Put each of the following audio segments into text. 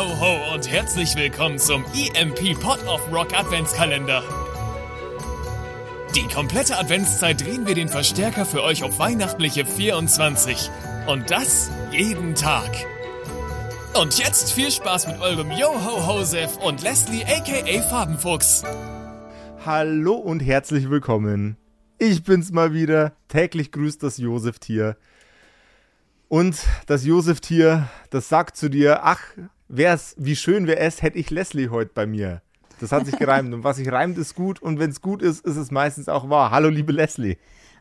ho, ho und herzlich willkommen zum EMP Pot of Rock Adventskalender. Die komplette Adventszeit drehen wir den Verstärker für euch auf weihnachtliche 24. Und das jeden Tag. Und jetzt viel Spaß mit eurem Yo-Ho-Hosef und Leslie aka Farbenfuchs. Hallo und herzlich willkommen. Ich bin's mal wieder. Täglich grüßt das Josef-Tier. Und das Josef-Tier, das sagt zu dir, ach, wär's, wie schön wäre es, hätte ich Leslie heute bei mir. Das hat sich gereimt. Und was sich reimt, ist gut. Und wenn es gut ist, ist es meistens auch wahr. Hallo, liebe Leslie.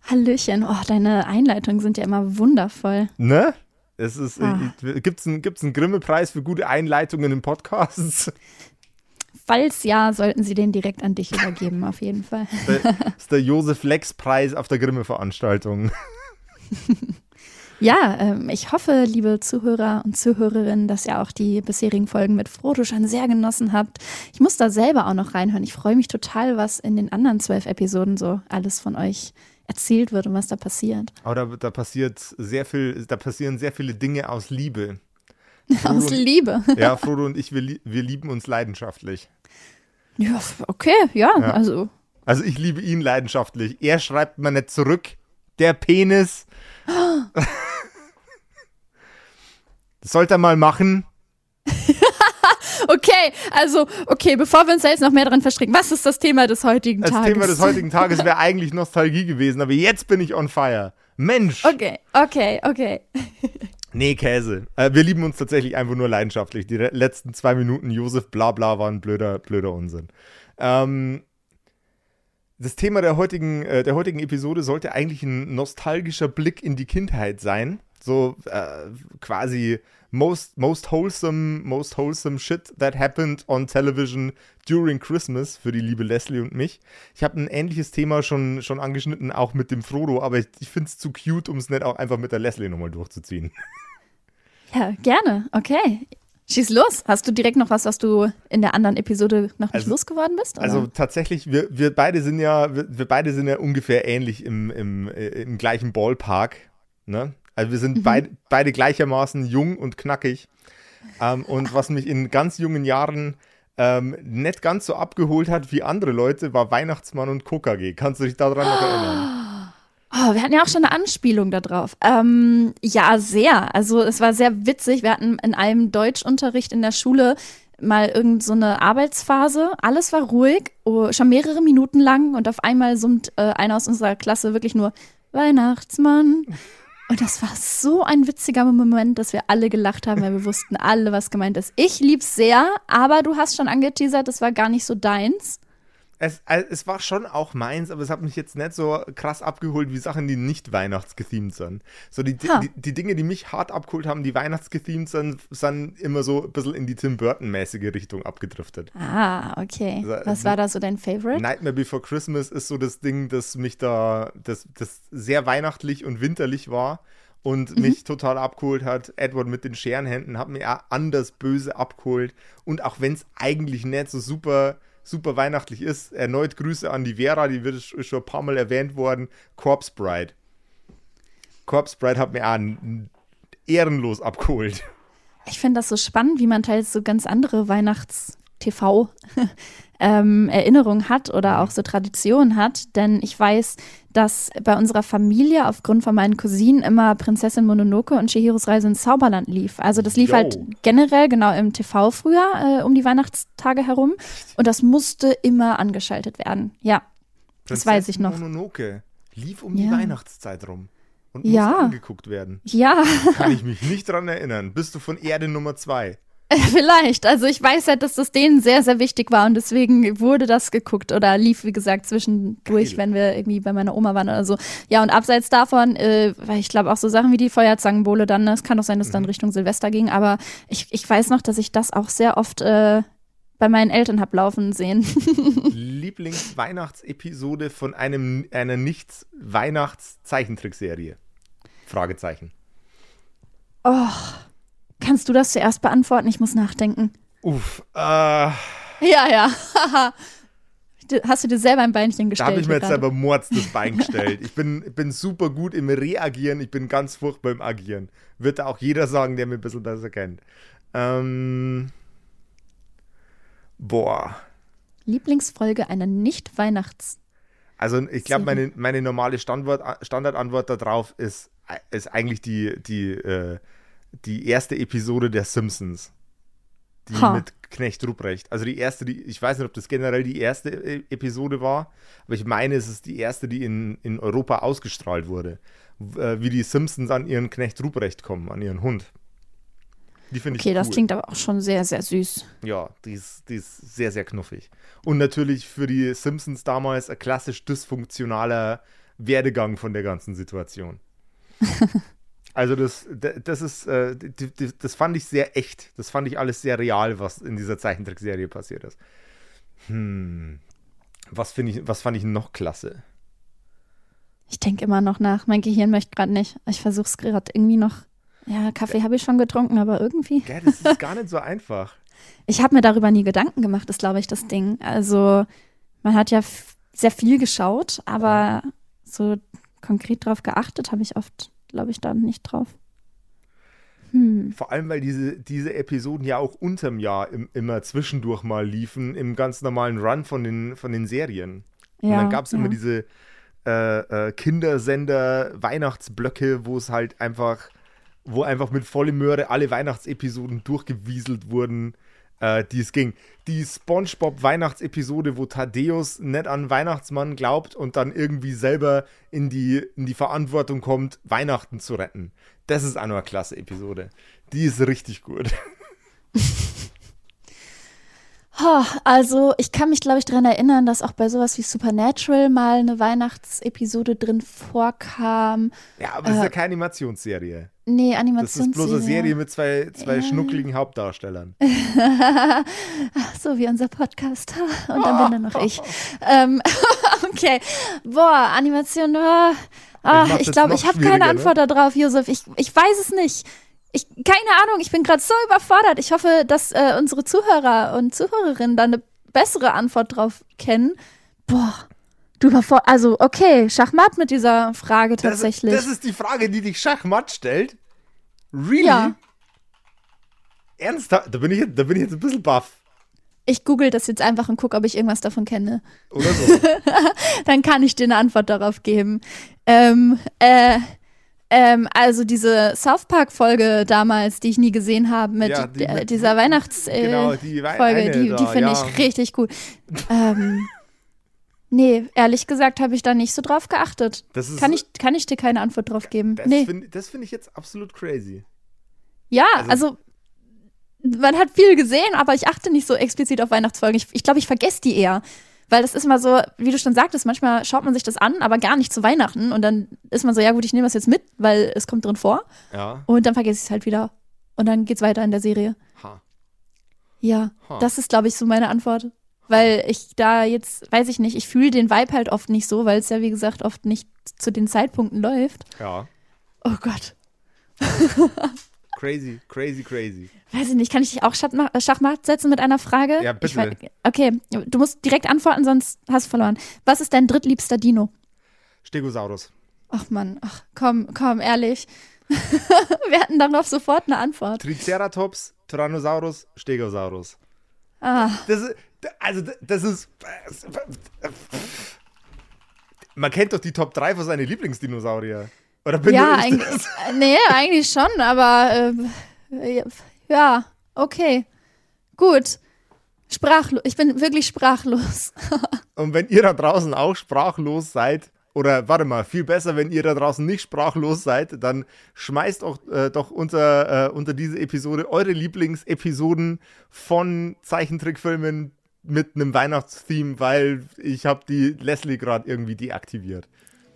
Hallöchen. Oh, deine Einleitungen sind ja immer wundervoll. Ne? Es ist, Ah. äh, gibt's einen, gibt's einen Grimme-Preis für gute Einleitungen in Podcasts? Falls ja, sollten sie den direkt an dich übergeben, auf jeden Fall. Das ist der Josef Lex-Preis auf der Grimme-Veranstaltung. Ja, ähm, ich hoffe, liebe Zuhörer und Zuhörerinnen, dass ihr auch die bisherigen Folgen mit Frodo schon sehr genossen habt. Ich muss da selber auch noch reinhören. Ich freue mich total, was in den anderen zwölf Episoden so alles von euch erzählt wird und was da passiert. Aber da, da passiert sehr viel, da passieren sehr viele Dinge aus Liebe. Aus Liebe. Ja, Frodo und ich, wir, wir lieben uns leidenschaftlich. Ja, okay, ja, Ja. also. Also ich liebe ihn leidenschaftlich. Er schreibt mir nicht zurück. Der Penis. Das sollte er mal machen. Okay, also, okay, bevor wir uns da jetzt noch mehr dran verstricken, was ist das Thema des heutigen Das Tages? Thema des heutigen Tages wäre eigentlich Nostalgie gewesen, aber jetzt bin ich on fire. Mensch. Okay, okay, okay. Nee, Käse. Äh, wir lieben uns tatsächlich einfach nur leidenschaftlich. Die letzten zwei Minuten Josef Blabla waren blöder, blöder Unsinn. Ähm, das Thema der heutigen, äh, der heutigen Episode sollte eigentlich ein nostalgischer Blick in die Kindheit sein. So äh, quasi most, most wholesome, most wholesome shit that happened on television during Christmas für die liebe Leslie und mich. Ich habe ein ähnliches Thema schon, schon angeschnitten, auch mit dem Frodo, aber ich, ich finde es zu cute, um es nicht auch einfach mit der Leslie nochmal durchzuziehen. Ja, gerne. Okay. Schieß los. Hast du direkt noch was, was du in der anderen Episode noch nicht Also- losgeworden bist? Oder? Also tatsächlich, wir, wir beide sind ja, wir, wir beide sind ja ungefähr ähnlich im, im, äh, im gleichen Ballpark. Ne? Also wir sind beid, beide gleichermaßen jung und knackig. Ähm, und was mich in ganz jungen Jahren ähm, nicht ganz so abgeholt hat wie andere Leute, war Weihnachtsmann und KKG. Kannst du dich daran noch erinnern? oh, wir hatten ja auch schon eine Anspielung darauf. Ähm, ja, sehr. Also es war sehr witzig. Wir hatten in einem Deutschunterricht in der Schule mal irgend so eine Arbeitsphase. Alles war ruhig, oh, schon mehrere Minuten lang und auf einmal summt äh, einer aus unserer Klasse wirklich nur Weihnachtsmann. Und das war so ein witziger Moment, dass wir alle gelacht haben, weil wir wussten alle, was gemeint ist. Ich lieb's sehr, aber du hast schon angeteasert, das war gar nicht so deins. Es, es war schon auch meins, aber es hat mich jetzt nicht so krass abgeholt wie Sachen, die nicht weihnachtsgethemed sind. So die, die, die Dinge, die mich hart abgeholt haben, die weihnachtsgethemed sind, sind immer so ein bisschen in die Tim Burton-mäßige Richtung abgedriftet. Ah, okay. Also, Was war da so dein Favorite? Nightmare Before Christmas ist so das Ding, das mich da, das, das sehr weihnachtlich und winterlich war und Mhm. mich total abgeholt hat. Edward mit den Scherenhänden hat mir anders böse abgeholt. Und auch wenn es eigentlich nicht so super, super weihnachtlich ist, erneut Grüße an die Vera, die wird sch- schon ein paar Mal erwähnt worden. Corpse Bride. Corpse Bride hat mir auch ehrenlos abgeholt. Ich finde das so spannend, wie man teils so ganz andere Weihnachts-TV ähm, Erinnerungen hat oder auch so Traditionen hat. Denn ich weiß, dass bei unserer Familie aufgrund von meinen Cousinen immer Prinzessin Mononoke und Chihiros Reise ins Zauberland lief. Also das lief Yo. halt generell genau im TV früher äh, um die Weihnachtstage herum. Und das musste immer angeschaltet werden. Ja, das weiß ich noch. Mononoke lief um die Ja. Weihnachtszeit rum und Ja. musste angeguckt werden. Ja, Kann ich mich nicht dran erinnern. Bist du von Erde Nummer zwei? Vielleicht. Also ich weiß halt, dass das denen sehr, sehr wichtig war und deswegen wurde das geguckt oder lief, wie gesagt, zwischendurch, Geil. wenn wir irgendwie bei meiner Oma waren oder so. Ja, und abseits davon, äh, weil ich glaube auch so Sachen wie die Feuerzangenbowle dann, ne, es kann doch sein, dass dann Richtung Silvester ging, aber ich, ich weiß noch, dass ich das auch sehr oft äh, bei meinen Eltern hab laufen sehen. Lieblingsweihnachtsepisode von einem, einer Nicht-Weihnachts-Zeichentrickserie? Fragezeichen. oh, kannst du das zuerst beantworten? Ich muss nachdenken. Uff, äh, Ja, ja. Hast du dir selber ein Beinchen da gestellt? habe ich mir jetzt selber Mords das Bein gestellt. Ich bin, bin super gut im Reagieren, ich bin ganz furchtbar im Agieren. Wird da auch jeder sagen, der mich ein bisschen besser kennt. Ähm, Boah. Lieblingsfolge einer Nicht-Weihnachts- Also ich glaube, meine, meine normale Standard, Standardantwort darauf ist, ist eigentlich die, die, äh, die erste Episode der Simpsons. Die Ha. mit Knecht Ruprecht. Also die erste, die, ich weiß nicht, ob das generell die erste äh, Episode war, aber ich meine, es ist die erste, die in, in Europa ausgestrahlt wurde. Äh, wie die Simpsons an ihren Knecht Ruprecht kommen, an ihren Hund. Die finde ich Okay, cool. das klingt aber auch schon sehr, sehr süß. Ja, die ist, die ist sehr, sehr knuffig. Und natürlich für die Simpsons damals ein klassisch dysfunktionaler Werdegang von der ganzen Situation. also das, das ist, äh, das fand ich sehr echt. Das fand ich alles sehr real, was in dieser Zeichentrickserie passiert ist. Hm. Was, finde ich, was fand ich noch klasse? Ich denke immer noch nach. Mein Gehirn möchte gerade nicht. Ich versuche es gerade irgendwie noch. Ja, Kaffee habe ich schon getrunken, aber irgendwie. Gell, das ist gar nicht so einfach. Ich habe mir darüber nie Gedanken gemacht, ist, glaube ich, das Ding. Also, man hat ja sehr viel geschaut, aber so konkret drauf geachtet habe ich oft, glaube ich, da nicht drauf. Hm. Vor allem, weil diese, diese Episoden ja auch unterm Jahr im, immer zwischendurch mal liefen, im ganz normalen Run von den, von den Serien. Und Ja, dann gab es ja. immer diese äh, äh, Kindersender-Weihnachtsblöcke, wo es halt einfach, wo einfach mit volle Möhre alle Weihnachtsepisoden durchgewieselt wurden, äh, die es ging. Die SpongeBob-Weihnachtsepisode, wo Thaddeus nicht an Weihnachtsmann glaubt und dann irgendwie selber in die, in die Verantwortung kommt, Weihnachten zu retten. Das ist auch noch eine klasse Episode. Die ist richtig gut. Also, ich kann mich, glaube ich, daran erinnern, dass auch bei sowas wie Supernatural mal eine Weihnachtsepisode drin vorkam. Ja, aber das ist ja keine Animationsserie. Nee, Das ist Animationsserie. bloß eine Serie mit zwei, zwei schnuckligen Hauptdarstellern. So wie unser Podcast. Und dann bin da noch ich. ähm, okay. Boah, Animation. Oh. Ah, mach's ich glaube, ich habe keine ne? Antwort darauf, Josef. Ich, ich weiß es nicht. Ich, keine Ahnung, ich bin gerade so überfordert. Ich hoffe, dass äh, unsere Zuhörer und Zuhörerinnen da eine bessere Antwort drauf kennen. Boah, du überfordert. Also, okay, Schachmatt mit dieser Frage Das, tatsächlich. das ist die Frage, die dich Schachmatt stellt. Really? Ja. Ernsthaft? Da bin, ich, da bin ich jetzt ein bisschen baff. ich google das jetzt einfach und gucke, ob ich irgendwas davon kenne. Oder so. dann kann ich dir eine Antwort darauf geben. Ähm, äh, ähm, also diese South Park Folge damals, die ich nie gesehen habe, mit, Ja, die mit- dieser Weihnachtsfolge, genau, äh, die Wei- die, die finde ja. ich richtig cool. ähm, nee, ehrlich gesagt habe ich da nicht so drauf geachtet. Ist, Kann ich, kann ich dir keine Antwort drauf geben? das nee. finde find ich jetzt absolut crazy. Ja, also- also, man hat viel gesehen, aber ich achte nicht so explizit auf Weihnachtsfolgen. Ich, ich glaube, ich vergesse die eher. Weil das ist mal so, wie du schon sagtest, manchmal schaut man sich das an, aber gar nicht zu Weihnachten. Und dann ist man so, ja gut, ich nehme das jetzt mit, weil es kommt drin vor. Ja. Und dann vergesse ich es halt wieder. Und dann geht's weiter in der Serie. Ha. Ja, Ha. das ist, glaube ich, so meine Antwort. Weil ich da jetzt, weiß ich nicht, ich fühle den Vibe halt oft nicht so, weil es ja, wie gesagt, oft nicht zu den Zeitpunkten läuft. Ja. Oh Gott. Crazy, crazy, crazy. Weiß ich nicht, kann ich dich auch äh, Schachmatt setzen mit einer Frage? Ja, bitte. Ich okay, du musst direkt antworten, sonst hast du verloren. Was ist dein drittliebster Dino? Stegosaurus. Ach Mann, ach komm, komm, ehrlich. Wir hatten darauf sofort eine Antwort. Triceratops, Tyrannosaurus, Stegosaurus. Ah, Das ist, also das ist, man kennt doch die Top 3 von seinen Lieblingsdinosaurier. Oder bin ja, ich eigentlich, das? nee, eigentlich schon, aber äh, ja, okay. Gut. Sprachlos. Ich bin wirklich sprachlos. Und wenn ihr da draußen auch sprachlos seid, oder warte mal, viel besser, wenn ihr da draußen nicht sprachlos seid, dann schmeißt auch äh, doch unter, äh, unter diese Episode eure Lieblingsepisoden von Zeichentrickfilmen mit einem Weihnachtstheme, weil ich habe die Leslie gerade irgendwie deaktiviert.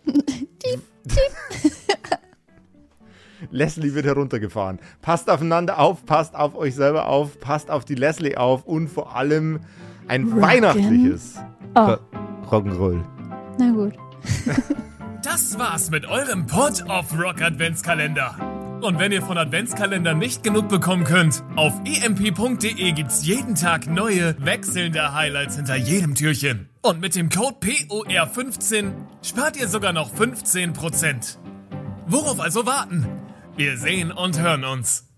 Leslie wird heruntergefahren. Passt aufeinander auf, passt auf euch selber auf, passt auf die Leslie auf und vor allem ein Rock'n'Roll. weihnachtliches Oh, Rock'n'Roll. na gut. Das war's mit eurem Pod of Rock Adventskalender. Und wenn ihr von Adventskalendern nicht genug bekommen könnt, auf emp.de gibt's jeden Tag neue, wechselnde Highlights hinter jedem Türchen. Und mit dem Code POR15 spart ihr sogar noch 15%. Worauf also warten? Wir sehen und hören uns.